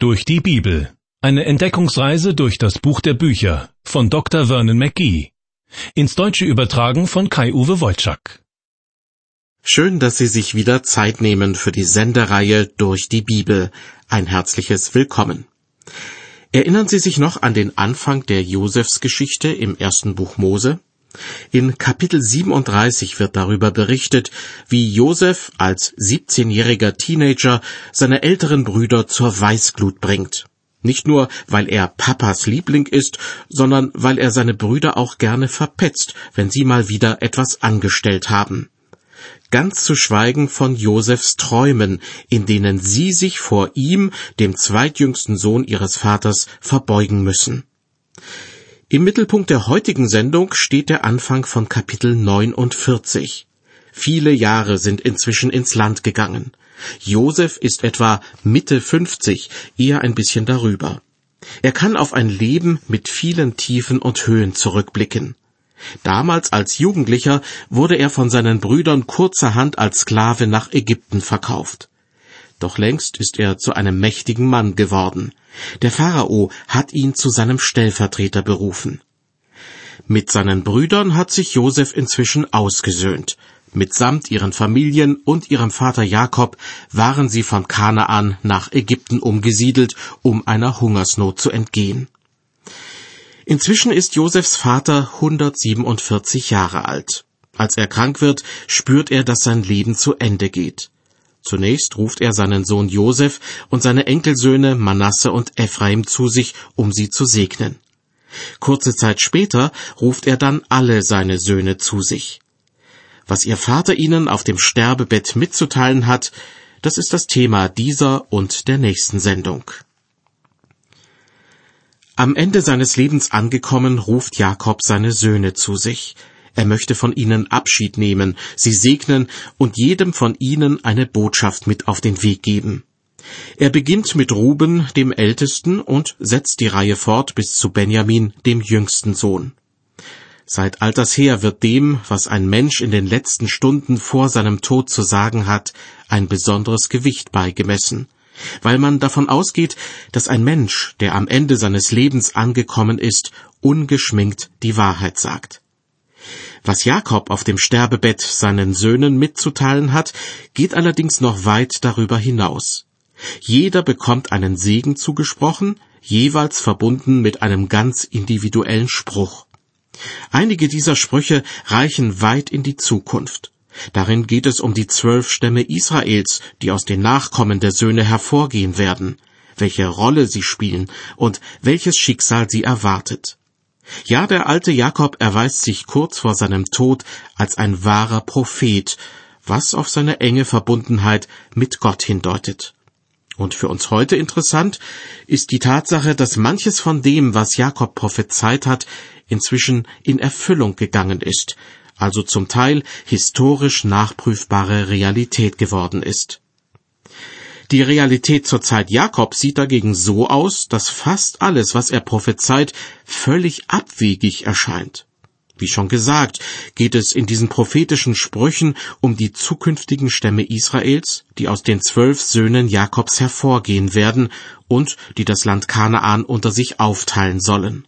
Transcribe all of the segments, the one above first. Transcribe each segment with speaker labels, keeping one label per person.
Speaker 1: Durch die Bibel. Eine Entdeckungsreise durch das Buch der Bücher von Dr. Vernon McGee. Ins Deutsche übertragen von Kai-Uwe Wolczak.
Speaker 2: Schön, dass Sie sich wieder Zeit nehmen für die Sendereihe Durch die Bibel. Ein herzliches Willkommen. Erinnern Sie sich noch an den Anfang der Josefsgeschichte im ersten Buch Mose? In Kapitel 37 wird darüber berichtet, wie Josef als 17-jähriger Teenager seine älteren Brüder zur Weißglut bringt. Nicht nur, weil er Papas Liebling ist, sondern weil er seine Brüder auch gerne verpetzt, wenn sie mal wieder etwas angestellt haben. Ganz zu schweigen von Josefs Träumen, in denen sie sich vor ihm, dem zweitjüngsten Sohn ihres Vaters, verbeugen müssen. Im Mittelpunkt der heutigen Sendung steht der Anfang von Kapitel 49. Viele Jahre sind inzwischen ins Land gegangen. Josef ist etwa Mitte 50, eher ein bisschen darüber. Er kann auf ein Leben mit vielen Tiefen und Höhen zurückblicken. Damals als Jugendlicher wurde er von seinen Brüdern kurzerhand als Sklave nach Ägypten verkauft. Doch längst ist er zu einem mächtigen Mann geworden. Der Pharao hat ihn zu seinem Stellvertreter berufen. Mit seinen Brüdern hat sich Josef inzwischen ausgesöhnt. Mitsamt ihren Familien und ihrem Vater Jakob waren sie von Kanaan nach Ägypten umgesiedelt, um einer Hungersnot zu entgehen. Inzwischen ist Josefs Vater 147 Jahre alt. Als er krank wird, spürt er, dass sein Leben zu Ende geht. Zunächst ruft er seinen Sohn Josef und seine Enkelsöhne Manasse und Ephraim zu sich, um sie zu segnen. Kurze Zeit später ruft er dann alle seine Söhne zu sich. Was ihr Vater ihnen auf dem Sterbebett mitzuteilen hat, das ist das Thema dieser und der nächsten Sendung. Am Ende seines Lebens angekommen, ruft Jakob seine Söhne zu sich. Er möchte von ihnen Abschied nehmen, sie segnen und jedem von ihnen eine Botschaft mit auf den Weg geben. Er beginnt mit Ruben, dem Ältesten, und setzt die Reihe fort bis zu Benjamin, dem jüngsten Sohn. Seit alters her wird dem, was ein Mensch in den letzten Stunden vor seinem Tod zu sagen hat, ein besonderes Gewicht beigemessen, weil man davon ausgeht, dass ein Mensch, der am Ende seines Lebens angekommen ist, ungeschminkt die Wahrheit sagt. Was Jakob auf dem Sterbebett seinen Söhnen mitzuteilen hat, geht allerdings noch weit darüber hinaus. Jeder bekommt einen Segen zugesprochen, jeweils verbunden mit einem ganz individuellen Spruch. Einige dieser Sprüche reichen weit in die Zukunft. Darin geht es um die zwölf Stämme Israels, die aus den Nachkommen der Söhne hervorgehen werden, welche Rolle sie spielen und welches Schicksal sie erwartet. Ja, der alte Jakob erweist sich kurz vor seinem Tod als ein wahrer Prophet, was auf seine enge Verbundenheit mit Gott hindeutet. Und für uns heute interessant ist die Tatsache, dass manches von dem, was Jakob prophezeit hat, inzwischen in Erfüllung gegangen ist, also zum Teil historisch nachprüfbare Realität geworden ist. Die Realität zur Zeit Jakobs sieht dagegen so aus, dass fast alles, was er prophezeit, völlig abwegig erscheint. Wie schon gesagt, geht es in diesen prophetischen Sprüchen um die zukünftigen Stämme Israels, die aus den zwölf Söhnen Jakobs hervorgehen werden und die das Land Kanaan unter sich aufteilen sollen.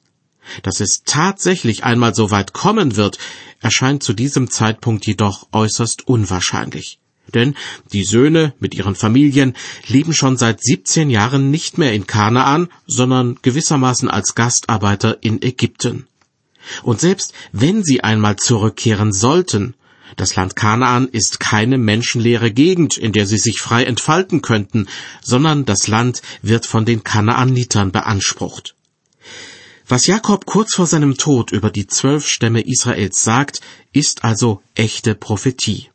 Speaker 2: Dass es tatsächlich einmal so weit kommen wird, erscheint zu diesem Zeitpunkt jedoch äußerst unwahrscheinlich. Denn die Söhne mit ihren Familien leben schon seit 17 Jahren nicht mehr in Kanaan, sondern gewissermaßen als Gastarbeiter in Ägypten. Und selbst wenn sie einmal zurückkehren sollten, das Land Kanaan ist keine menschenleere Gegend, in der sie sich frei entfalten könnten, sondern das Land wird von den Kanaanitern beansprucht. Was Jakob kurz vor seinem Tod über die zwölf Stämme Israels sagt, ist also echte Prophetie.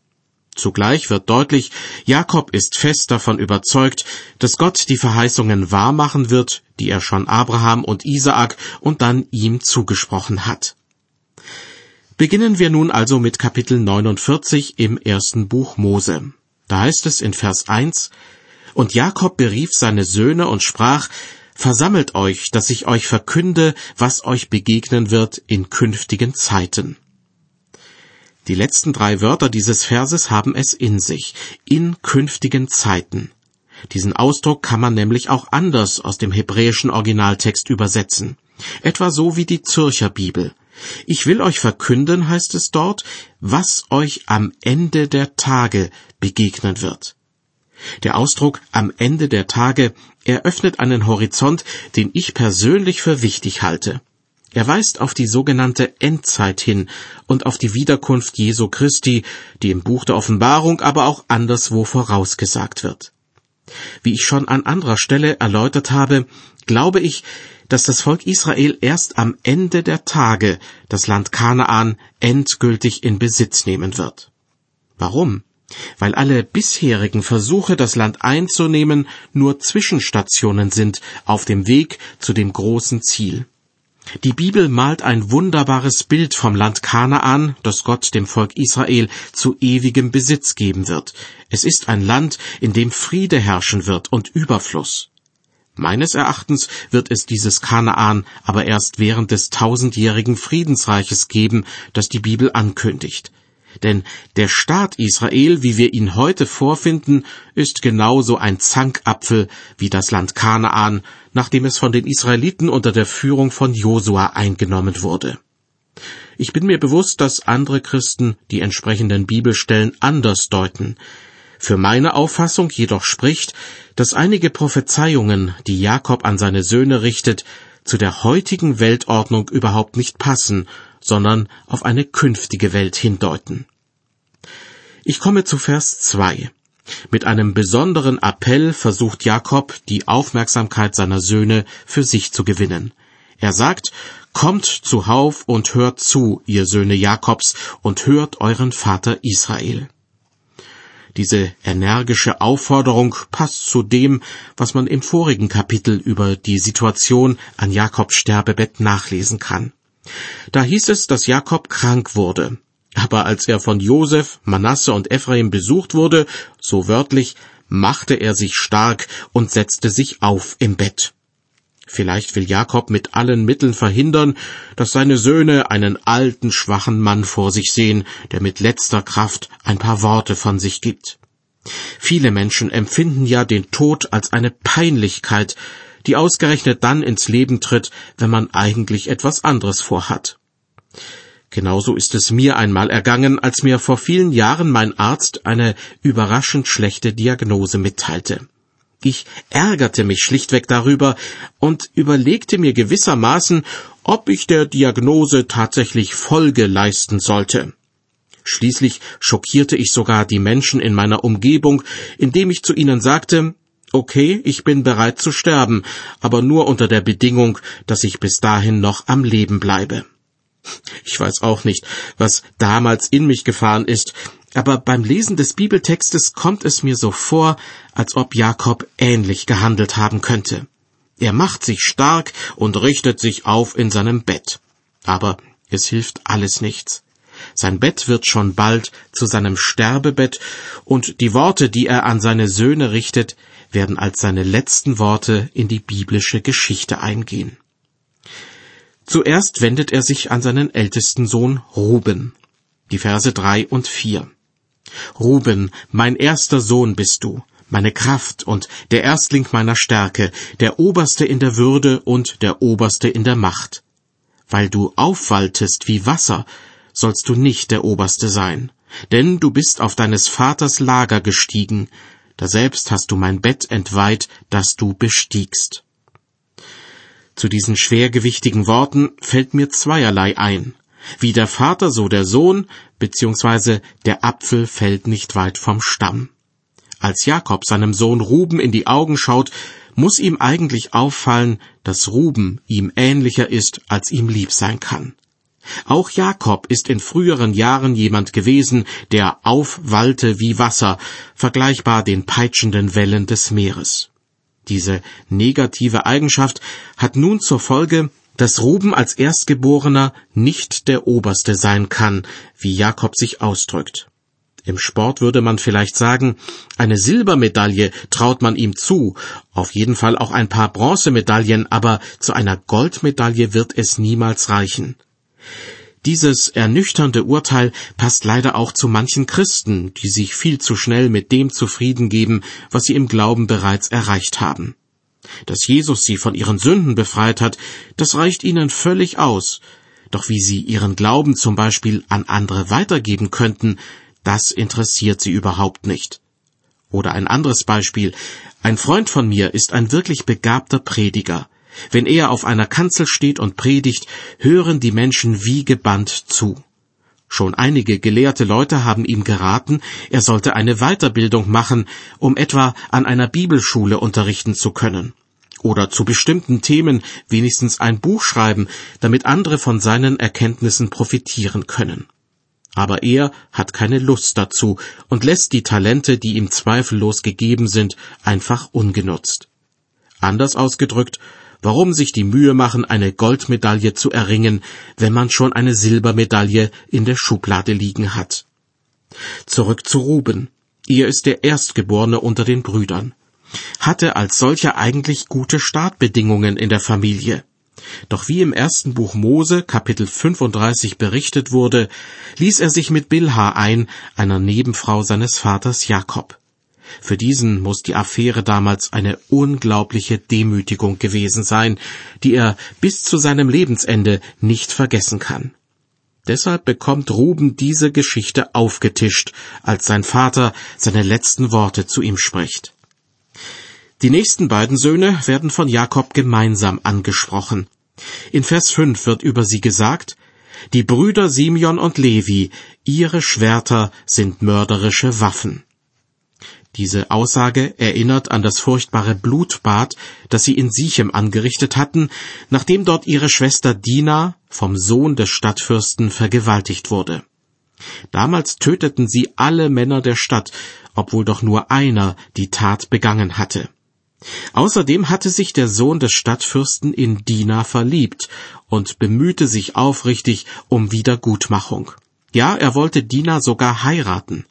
Speaker 2: Zugleich wird deutlich, Jakob ist fest davon überzeugt, dass Gott die Verheißungen wahrmachen wird, die er schon Abraham und Isaak und dann ihm zugesprochen hat. Beginnen wir nun also mit Kapitel 49 im ersten Buch Mose. Da heißt es in Vers 1, Und Jakob berief seine Söhne und sprach, Versammelt euch, dass ich euch verkünde, was euch begegnen wird in künftigen Zeiten. Die letzten drei Wörter dieses Verses haben es in sich, in künftigen Zeiten. Diesen Ausdruck kann man nämlich auch anders aus dem hebräischen Originaltext übersetzen. Etwa so wie die Zürcher Bibel. Ich will euch verkünden, heißt es dort, was euch am Ende der Tage begegnen wird. Der Ausdruck am Ende der Tage eröffnet einen Horizont, den ich persönlich für wichtig halte. Er weist auf die sogenannte Endzeit hin und auf die Wiederkunft Jesu Christi, die im Buch der Offenbarung, aber auch anderswo vorausgesagt wird. Wie ich schon an anderer Stelle erläutert habe, glaube ich, dass das Volk Israel erst am Ende der Tage das Land Kanaan endgültig in Besitz nehmen wird. Warum? Weil alle bisherigen Versuche, das Land einzunehmen, nur Zwischenstationen sind auf dem Weg zu dem großen Ziel. Die Bibel malt ein wunderbares Bild vom Land Kanaan, das Gott dem Volk Israel zu ewigem Besitz geben wird. Es ist ein Land, in dem Friede herrschen wird und Überfluss. Meines Erachtens wird es dieses Kanaan aber erst während des tausendjährigen Friedensreiches geben, das die Bibel ankündigt. Denn der Staat Israel, wie wir ihn heute vorfinden, ist genauso ein Zankapfel wie das Land Kanaan, nachdem es von den Israeliten unter der Führung von Josua eingenommen wurde. Ich bin mir bewusst, dass andere Christen die entsprechenden Bibelstellen anders deuten. Für meine Auffassung jedoch spricht, dass einige Prophezeiungen, die Jakob an seine Söhne richtet, zu der heutigen Weltordnung überhaupt nicht passen, sondern auf eine künftige Welt hindeuten. Ich komme zu Vers 2. Mit einem besonderen Appell versucht Jakob, die Aufmerksamkeit seiner Söhne für sich zu gewinnen. Er sagt, Kommt zuhauf und hört zu, ihr Söhne Jakobs, und hört euren Vater Israel. Diese energische Aufforderung passt zu dem, was man im vorigen Kapitel über die Situation an Jakobs Sterbebett nachlesen kann. Da hieß es, dass Jakob krank wurde. Aber als er von Josef, Manasse und Ephraim besucht wurde, so wörtlich, machte er sich stark und setzte sich auf im Bett. Vielleicht will Jakob mit allen Mitteln verhindern, dass seine Söhne einen alten, schwachen Mann vor sich sehen, der mit letzter Kraft ein paar Worte von sich gibt. Viele Menschen empfinden ja den Tod als eine Peinlichkeit, die ausgerechnet dann ins Leben tritt, wenn man eigentlich etwas anderes vorhat. Genauso ist es mir einmal ergangen, als mir vor vielen Jahren mein Arzt eine überraschend schlechte Diagnose mitteilte. Ich ärgerte mich schlichtweg darüber und überlegte mir gewissermaßen, ob ich der Diagnose tatsächlich Folge leisten sollte. Schließlich schockierte ich sogar die Menschen in meiner Umgebung, indem ich zu ihnen sagte, okay, ich bin bereit zu sterben, aber nur unter der Bedingung, dass ich bis dahin noch am Leben bleibe. Ich weiß auch nicht, was damals in mich gefahren ist, aber beim Lesen des Bibeltextes kommt es mir so vor, als ob Jakob ähnlich gehandelt haben könnte. Er macht sich stark und richtet sich auf in seinem Bett. Aber es hilft alles nichts. Sein Bett wird schon bald zu seinem Sterbebett, und die Worte, die er an seine Söhne richtet, werden als seine letzten Worte in die biblische Geschichte eingehen. Zuerst wendet er sich an seinen ältesten Sohn Ruben. Die Verse drei und vier. Ruben, mein erster Sohn bist du, meine Kraft und der Erstling meiner Stärke, der Oberste in der Würde und der Oberste in der Macht. Weil du aufwaltest wie Wasser, sollst du nicht der Oberste sein, denn du bist auf deines Vaters Lager gestiegen, daselbst hast du mein Bett entweiht, das du bestiegst. Zu diesen schwergewichtigen Worten fällt mir zweierlei ein. Wie der Vater, so der Sohn, beziehungsweise der Apfel fällt nicht weit vom Stamm. Als Jakob seinem Sohn Ruben in die Augen schaut, muss ihm eigentlich auffallen, dass Ruben ihm ähnlicher ist, als ihm lieb sein kann. Auch Jakob ist in früheren Jahren jemand gewesen, der aufwallte wie Wasser, vergleichbar den peitschenden Wellen des Meeres. Diese negative Eigenschaft hat nun zur Folge, dass Ruben als Erstgeborener nicht der Oberste sein kann, wie Jakob sich ausdrückt. Im Sport würde man vielleicht sagen, eine Silbermedaille traut man ihm zu, auf jeden Fall auch ein paar Bronzemedaillen, aber zu einer Goldmedaille wird es niemals reichen. Dieses ernüchternde Urteil passt leider auch zu manchen Christen, die sich viel zu schnell mit dem zufrieden geben, was sie im Glauben bereits erreicht haben. Dass Jesus sie von ihren Sünden befreit hat, das reicht ihnen völlig aus. Doch wie sie ihren Glauben zum Beispiel an andere weitergeben könnten, das interessiert sie überhaupt nicht. Oder ein anderes Beispiel. Ein Freund von mir ist ein wirklich begabter Prediger. Wenn er auf einer Kanzel steht und predigt, hören die Menschen wie gebannt zu. Schon einige gelehrte Leute haben ihm geraten, er sollte eine Weiterbildung machen, um etwa an einer Bibelschule unterrichten zu können. Oder zu bestimmten Themen wenigstens ein Buch schreiben, damit andere von seinen Erkenntnissen profitieren können. Aber er hat keine Lust dazu und lässt die Talente, die ihm zweifellos gegeben sind, einfach ungenutzt. Anders ausgedrückt, warum sich die Mühe machen, eine Goldmedaille zu erringen, wenn man schon eine Silbermedaille in der Schublade liegen hat. Zurück zu Ruben. Er ist der Erstgeborene unter den Brüdern. Hatte als solcher eigentlich gute Startbedingungen in der Familie. Doch wie im ersten Buch Mose, Kapitel 35 berichtet wurde, ließ er sich mit Bilha ein, einer Nebenfrau seines Vaters Jakob. Für diesen muss die Affäre damals eine unglaubliche Demütigung gewesen sein, die er bis zu seinem Lebensende nicht vergessen kann. Deshalb bekommt Ruben diese Geschichte aufgetischt, als sein Vater seine letzten Worte zu ihm spricht. Die nächsten beiden Söhne werden von Jakob gemeinsam angesprochen. In Vers 5 wird über sie gesagt, die Brüder Simeon und Levi, ihre Schwerter sind mörderische Waffen. Diese Aussage erinnert an das furchtbare Blutbad, das sie in Sichem angerichtet hatten, nachdem dort ihre Schwester Dina vom Sohn des Stadtfürsten vergewaltigt wurde. Damals töteten sie alle Männer der Stadt, obwohl doch nur einer die Tat begangen hatte. Außerdem hatte sich der Sohn des Stadtfürsten in Dina verliebt und bemühte sich aufrichtig um Wiedergutmachung. Ja, er wollte Dina sogar heiraten.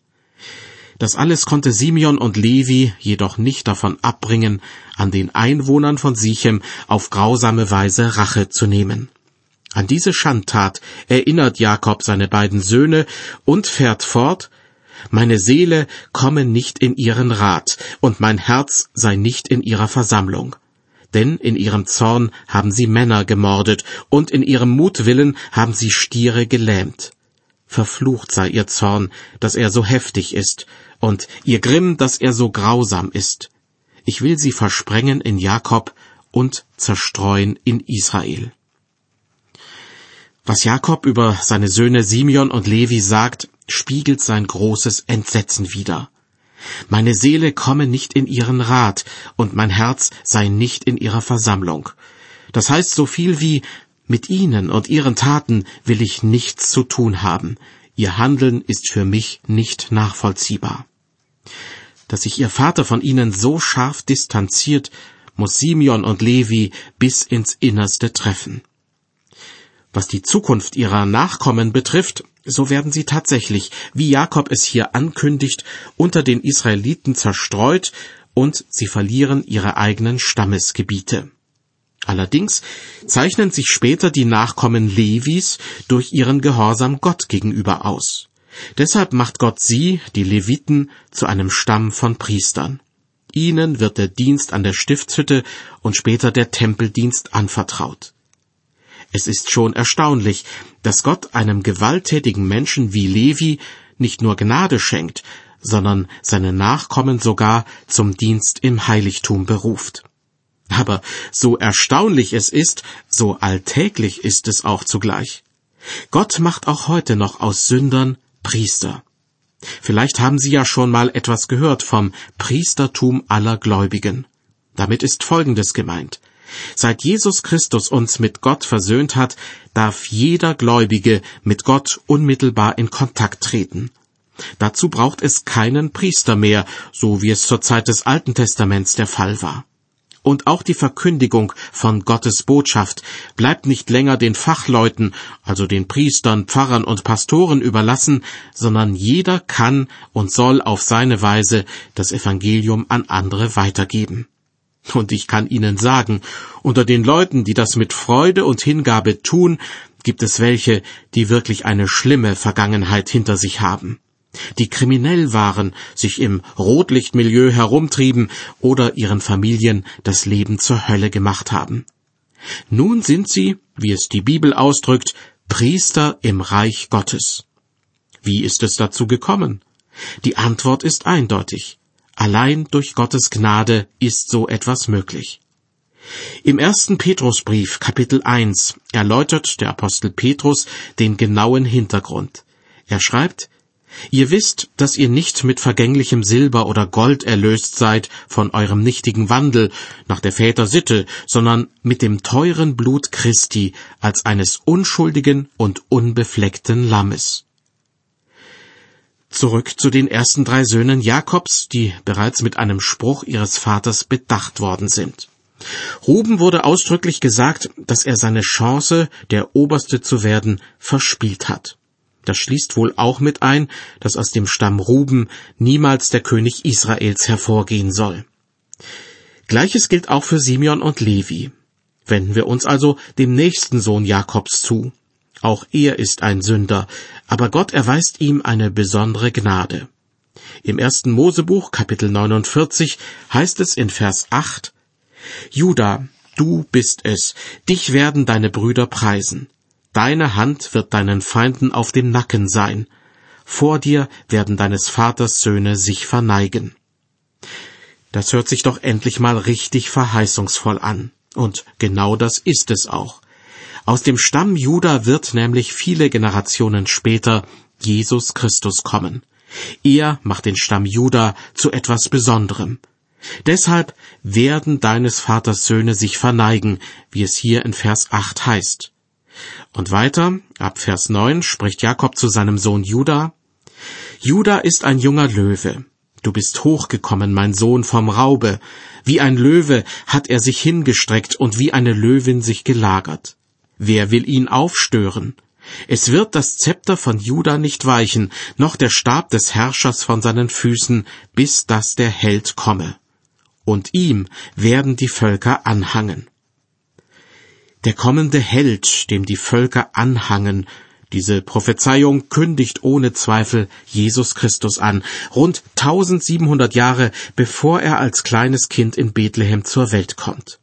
Speaker 2: Das alles konnte Simeon und Levi jedoch nicht davon abbringen, an den Einwohnern von Sichem auf grausame Weise Rache zu nehmen. An diese Schandtat erinnert Jakob seine beiden Söhne und fährt fort, meine Seele komme nicht in ihren Rat, und mein Herz sei nicht in ihrer Versammlung. Denn in ihrem Zorn haben sie Männer gemordet, und in ihrem Mutwillen haben sie Stiere gelähmt. Verflucht sei ihr Zorn, dass er so heftig ist, und ihr Grimm, dass er so grausam ist. Ich will sie versprengen in Jakob und zerstreuen in Israel. Was Jakob über seine Söhne Simeon und Levi sagt, spiegelt sein großes Entsetzen wider. Meine Seele komme nicht in ihren Rat, und mein Herz sei nicht in ihrer Versammlung. Das heißt so viel wie mit ihnen und ihren Taten will ich nichts zu tun haben. Ihr Handeln ist für mich nicht nachvollziehbar. Dass sich ihr Vater von ihnen so scharf distanziert, muss Simeon und Levi bis ins Innerste treffen. Was die Zukunft ihrer Nachkommen betrifft, so werden sie tatsächlich, wie Jakob es hier ankündigt, unter den Israeliten zerstreut und sie verlieren ihre eigenen Stammesgebiete. Allerdings zeichnen sich später die Nachkommen Levis durch ihren Gehorsam Gott gegenüber aus. Deshalb macht Gott sie, die Leviten, zu einem Stamm von Priestern. Ihnen wird der Dienst an der Stiftshütte und später der Tempeldienst anvertraut. Es ist schon erstaunlich, dass Gott einem gewalttätigen Menschen wie Levi nicht nur Gnade schenkt, sondern seine Nachkommen sogar zum Dienst im Heiligtum beruft. Aber so erstaunlich es ist, so alltäglich ist es auch zugleich. Gott macht auch heute noch aus Sündern Priester. Vielleicht haben Sie ja schon mal etwas gehört vom Priestertum aller Gläubigen. Damit ist Folgendes gemeint. Seit Jesus Christus uns mit Gott versöhnt hat, darf jeder Gläubige mit Gott unmittelbar in Kontakt treten. Dazu braucht es keinen Priester mehr, so wie es zur Zeit des Alten Testaments der Fall war. Und auch die Verkündigung von Gottes Botschaft bleibt nicht länger den Fachleuten, also den Priestern, Pfarrern und Pastoren überlassen, sondern jeder kann und soll auf seine Weise das Evangelium an andere weitergeben. Und ich kann Ihnen sagen, unter den Leuten, die das mit Freude und Hingabe tun, gibt es welche, die wirklich eine schlimme Vergangenheit hinter sich haben, die kriminell waren, sich im Rotlichtmilieu herumtrieben oder ihren Familien das Leben zur Hölle gemacht haben. Nun sind sie, wie es die Bibel ausdrückt, Priester im Reich Gottes. Wie ist es dazu gekommen? Die Antwort ist eindeutig. Allein durch Gottes Gnade ist so etwas möglich. Im ersten Petrusbrief Kapitel 1 erläutert der Apostel Petrus den genauen Hintergrund. Er schreibt, Ihr wisst, dass ihr nicht mit vergänglichem Silber oder Gold erlöst seid von eurem nichtigen Wandel nach der Väter Sitte, sondern mit dem teuren Blut Christi als eines unschuldigen und unbefleckten Lammes. Zurück zu den ersten drei Söhnen Jakobs, die bereits mit einem Spruch ihres Vaters bedacht worden sind. Ruben wurde ausdrücklich gesagt, dass er seine Chance, der Oberste zu werden, verspielt hat. Das schließt wohl auch mit ein, dass aus dem Stamm Ruben niemals der König Israels hervorgehen soll. Gleiches gilt auch für Simeon und Levi. Wenden wir uns also dem nächsten Sohn Jakobs zu. Auch er ist ein Sünder, aber Gott erweist ihm eine besondere Gnade. Im ersten Mosebuch Kapitel 49 heißt es in Vers 8 Juda, du bist es, dich werden deine Brüder preisen. Deine Hand wird deinen Feinden auf dem Nacken sein. Vor dir werden deines Vaters Söhne sich verneigen. Das hört sich doch endlich mal richtig verheißungsvoll an. Und genau das ist es auch. Aus dem Stamm Juda wird nämlich viele Generationen später Jesus Christus kommen. Er macht den Stamm Juda zu etwas Besonderem. Deshalb werden deines Vaters Söhne sich verneigen, wie es hier in Vers 8 heißt. Und weiter, ab Vers 9, spricht Jakob zu seinem Sohn Juda, Juda ist ein junger Löwe. Du bist hochgekommen, mein Sohn, vom Raube. Wie ein Löwe hat er sich hingestreckt und wie eine Löwin sich gelagert. Wer will ihn aufstören? Es wird das Zepter von Juda nicht weichen, noch der Stab des Herrschers von seinen Füßen, bis dass der Held komme. Und ihm werden die Völker anhangen. Der kommende Held, dem die Völker anhangen, diese Prophezeiung kündigt ohne Zweifel Jesus Christus an, rund 1700 Jahre bevor er als kleines Kind in Bethlehem zur Welt kommt.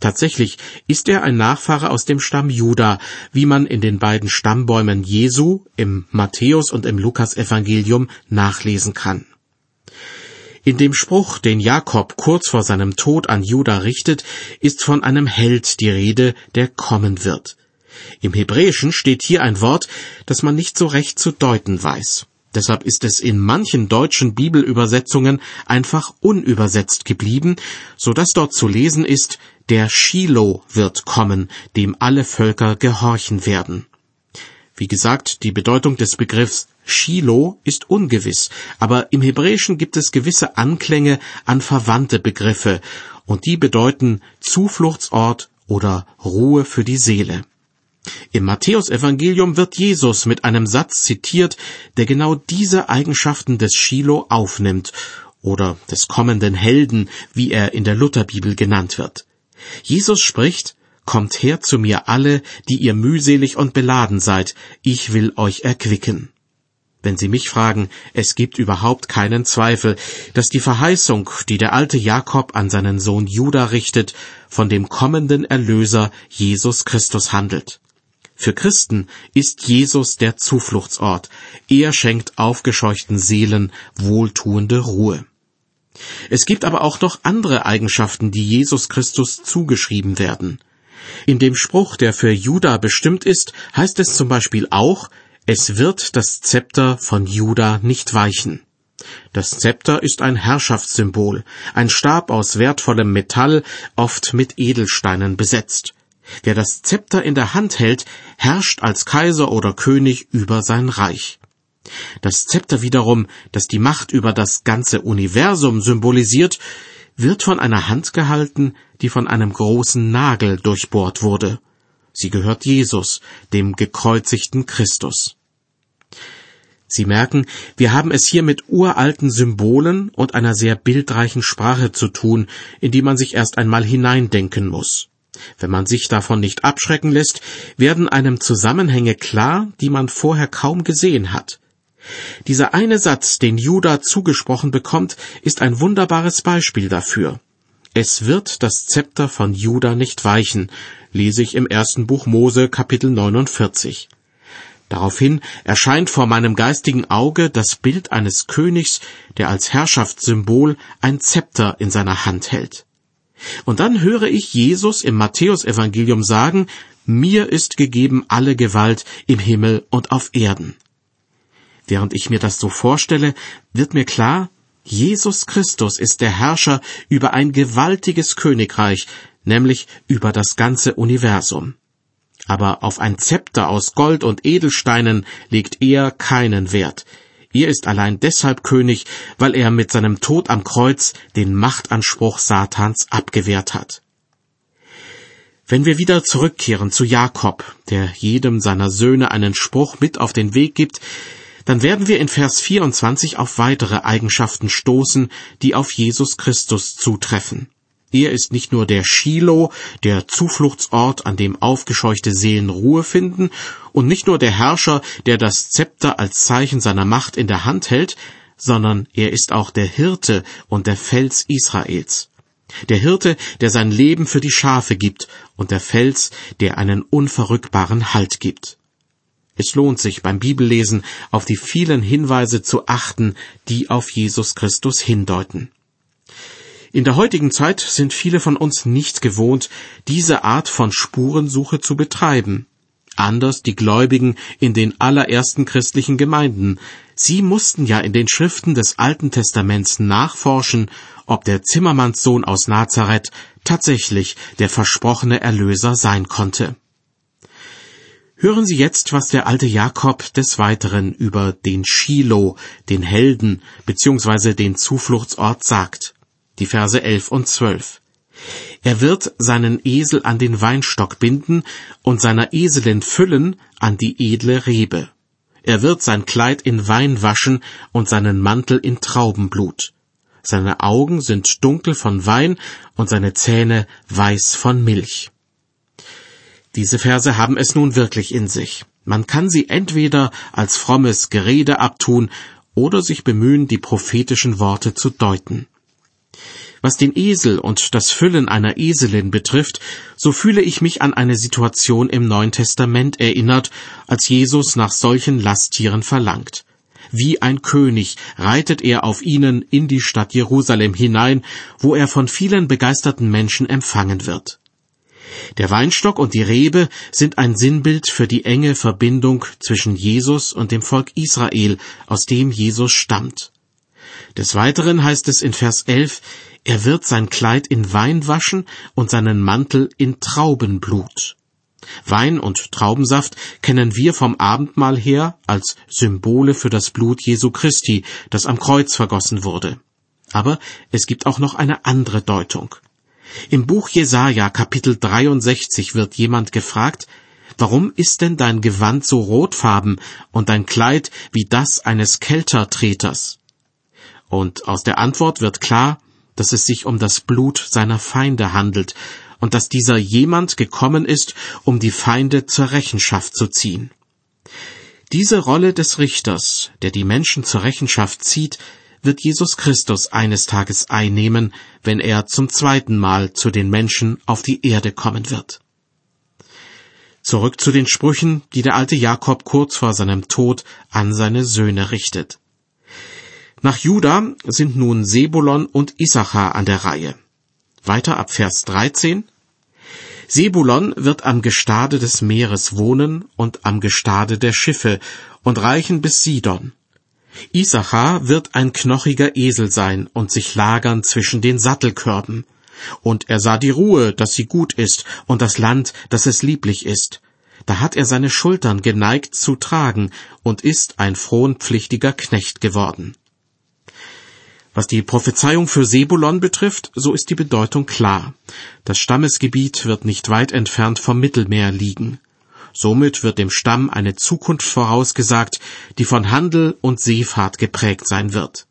Speaker 2: Tatsächlich ist er ein Nachfahre aus dem Stamm Juda, wie man in den beiden Stammbäumen Jesu im Matthäus und im Lukasevangelium nachlesen kann. In dem Spruch, den Jakob kurz vor seinem Tod an Juda richtet, ist von einem Held die Rede, der kommen wird. Im Hebräischen steht hier ein Wort, das man nicht so recht zu deuten weiß. Deshalb ist es in manchen deutschen Bibelübersetzungen einfach unübersetzt geblieben, so dass dort zu lesen ist, der Shiloh wird kommen, dem alle Völker gehorchen werden. Wie gesagt, die Bedeutung des Begriffs Shiloh ist ungewiss, aber im Hebräischen gibt es gewisse Anklänge an verwandte Begriffe, und die bedeuten Zufluchtsort oder Ruhe für die Seele. Im Matthäusevangelium wird Jesus mit einem Satz zitiert, der genau diese Eigenschaften des Shiloh aufnimmt, oder des kommenden Helden, wie er in der Lutherbibel genannt wird. Jesus spricht, Kommt her zu mir alle, die ihr mühselig und beladen seid, ich will euch erquicken. Wenn Sie mich fragen, es gibt überhaupt keinen Zweifel, dass die Verheißung, die der alte Jakob an seinen Sohn Juda richtet, von dem kommenden Erlöser Jesus Christus handelt. Für Christen ist Jesus der Zufluchtsort. Er schenkt aufgescheuchten Seelen wohltuende Ruhe. Es gibt aber auch noch andere Eigenschaften, die Jesus Christus zugeschrieben werden. In dem Spruch, der für Juda bestimmt ist, heißt es zum Beispiel auch, es wird das Zepter von Juda nicht weichen. Das Zepter ist ein Herrschaftssymbol, ein Stab aus wertvollem Metall, oft mit Edelsteinen besetzt. Wer das Zepter in der Hand hält, herrscht als Kaiser oder König über sein Reich. Das Zepter wiederum, das die Macht über das ganze Universum symbolisiert, wird von einer Hand gehalten, die von einem großen Nagel durchbohrt wurde. Sie gehört Jesus, dem gekreuzigten Christus. Sie merken, wir haben es hier mit uralten Symbolen und einer sehr bildreichen Sprache zu tun, in die man sich erst einmal hineindenken muss. wenn man sich davon nicht abschrecken lässt, werden einem Zusammenhänge klar, die man vorher kaum gesehen hat. Dieser eine Satz, den Juda zugesprochen bekommt, ist ein wunderbares Beispiel dafür. Es wird das Zepter von Juda nicht weichen, lese ich im ersten Buch Mose Kapitel 49. Daraufhin erscheint vor meinem geistigen Auge das Bild eines Königs, der als Herrschaftssymbol ein Zepter in seiner Hand hält. Und dann höre ich Jesus im Matthäusevangelium sagen, mir ist gegeben alle Gewalt im Himmel und auf Erden. Während ich mir das so vorstelle, wird mir klar, Jesus Christus ist der Herrscher über ein gewaltiges Königreich, nämlich über das ganze Universum. Aber auf ein Zepter aus Gold und Edelsteinen legt er keinen Wert. Er ist allein deshalb König, weil er mit seinem Tod am Kreuz den Machtanspruch Satans abgewehrt hat. Wenn wir wieder zurückkehren zu Jakob, der jedem seiner Söhne einen Spruch mit auf den Weg gibt, dann werden wir in Vers 24 auf weitere Eigenschaften stoßen, die auf Jesus Christus zutreffen. Er ist nicht nur der Shiloh, der Zufluchtsort, an dem aufgescheuchte Seelen Ruhe finden, und nicht nur der Herrscher, der das Zepter als Zeichen seiner Macht in der Hand hält, sondern er ist auch der Hirte und der Fels Israels. Der Hirte, der sein Leben für die Schafe gibt, und der Fels, der einen unverrückbaren Halt gibt. Es lohnt sich beim Bibellesen auf die vielen Hinweise zu achten, die auf Jesus Christus hindeuten. In der heutigen Zeit sind viele von uns nicht gewohnt, diese Art von Spurensuche zu betreiben. Anders die Gläubigen in den allerersten christlichen Gemeinden. Sie mussten ja in den Schriften des Alten Testaments nachforschen, ob der Zimmermannssohn aus Nazareth tatsächlich der versprochene Erlöser sein konnte. Hören Sie jetzt, was der alte Jakob des Weiteren über den Shiloh, den Helden bzw. den Zufluchtsort sagt die Verse 11 und 12. Er wird seinen Esel an den Weinstock binden und seiner Eselin füllen an die edle Rebe. Er wird sein Kleid in Wein waschen und seinen Mantel in Traubenblut. Seine Augen sind dunkel von Wein und seine Zähne weiß von Milch. Diese Verse haben es nun wirklich in sich. Man kann sie entweder als frommes Gerede abtun oder sich bemühen, die prophetischen Worte zu deuten. Was den Esel und das Füllen einer Eselin betrifft, so fühle ich mich an eine Situation im Neuen Testament erinnert, als Jesus nach solchen Lasttieren verlangt. Wie ein König reitet er auf ihnen in die Stadt Jerusalem hinein, wo er von vielen begeisterten Menschen empfangen wird. Der Weinstock und die Rebe sind ein Sinnbild für die enge Verbindung zwischen Jesus und dem Volk Israel, aus dem Jesus stammt. Des Weiteren heißt es in Vers 11, er wird sein Kleid in Wein waschen und seinen Mantel in Traubenblut. Wein und Traubensaft kennen wir vom Abendmahl her als Symbole für das Blut Jesu Christi, das am Kreuz vergossen wurde. Aber es gibt auch noch eine andere Deutung. Im Buch Jesaja Kapitel 63 wird jemand gefragt, Warum ist denn dein Gewand so rotfarben und dein Kleid wie das eines Keltertreters? Und aus der Antwort wird klar, dass es sich um das Blut seiner Feinde handelt und dass dieser jemand gekommen ist, um die Feinde zur Rechenschaft zu ziehen. Diese Rolle des Richters, der die Menschen zur Rechenschaft zieht, wird Jesus Christus eines Tages einnehmen, wenn er zum zweiten Mal zu den Menschen auf die Erde kommen wird. Zurück zu den Sprüchen, die der alte Jakob kurz vor seinem Tod an seine Söhne richtet. Nach Juda sind nun Sebulon und Issachar an der Reihe. Weiter ab Vers 13. Sebulon wird am Gestade des Meeres wohnen und am Gestade der Schiffe und reichen bis Sidon. Issachar wird ein knochiger Esel sein und sich lagern zwischen den Sattelkörben. Und er sah die Ruhe, dass sie gut ist, und das Land, dass es lieblich ist. Da hat er seine Schultern geneigt zu tragen und ist ein frohnpflichtiger Knecht geworden. Was die Prophezeiung für Sebulon betrifft, so ist die Bedeutung klar. Das Stammesgebiet wird nicht weit entfernt vom Mittelmeer liegen. Somit wird dem Stamm eine Zukunft vorausgesagt, die von Handel und Seefahrt geprägt sein wird.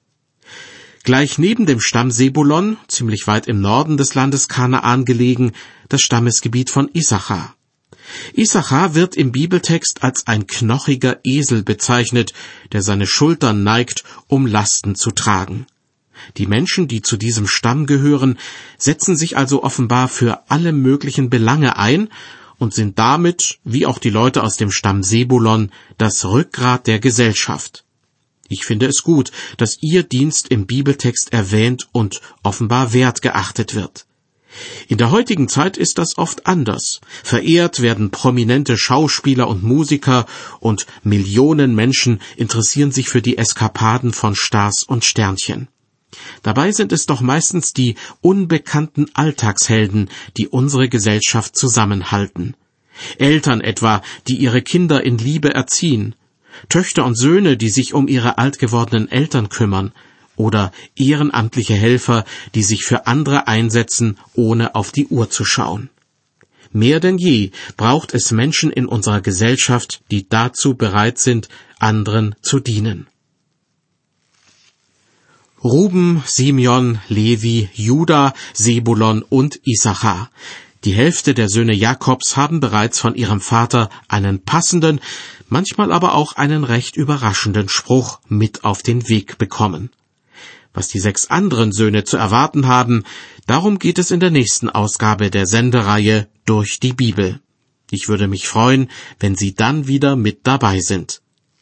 Speaker 2: Gleich neben dem Stamm Sebulon, ziemlich weit im Norden des Landes Kanaan gelegen, das Stammesgebiet von Issachar. Issachar wird im Bibeltext als ein knochiger Esel bezeichnet, der seine Schultern neigt, um Lasten zu tragen. Die Menschen, die zu diesem Stamm gehören, setzen sich also offenbar für alle möglichen Belange ein und sind damit, wie auch die Leute aus dem Stamm Sebulon, das Rückgrat der Gesellschaft. Ich finde es gut, dass Ihr Dienst im Bibeltext erwähnt und offenbar wert geachtet wird. In der heutigen Zeit ist das oft anders. Verehrt werden prominente Schauspieler und Musiker und Millionen Menschen interessieren sich für die Eskapaden von Stars und Sternchen. Dabei sind es doch meistens die unbekannten Alltagshelden, die unsere Gesellschaft zusammenhalten. Eltern etwa, die ihre Kinder in Liebe erziehen, Töchter und Söhne, die sich um ihre alt gewordenen Eltern kümmern, oder ehrenamtliche Helfer, die sich für andere einsetzen, ohne auf die Uhr zu schauen. Mehr denn je braucht es Menschen in unserer Gesellschaft, die dazu bereit sind, anderen zu dienen. Ruben, Simeon, Levi, Juda, Sebulon und Issachar. Die Hälfte der Söhne Jakobs haben bereits von ihrem Vater einen passenden, manchmal aber auch einen recht überraschenden Spruch mit auf den Weg bekommen. Was die sechs anderen Söhne zu erwarten haben, darum geht es in der nächsten Ausgabe der Sendereihe durch die Bibel. Ich würde mich freuen, wenn Sie dann wieder mit dabei sind.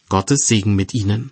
Speaker 2: Gottes Segen mit Ihnen.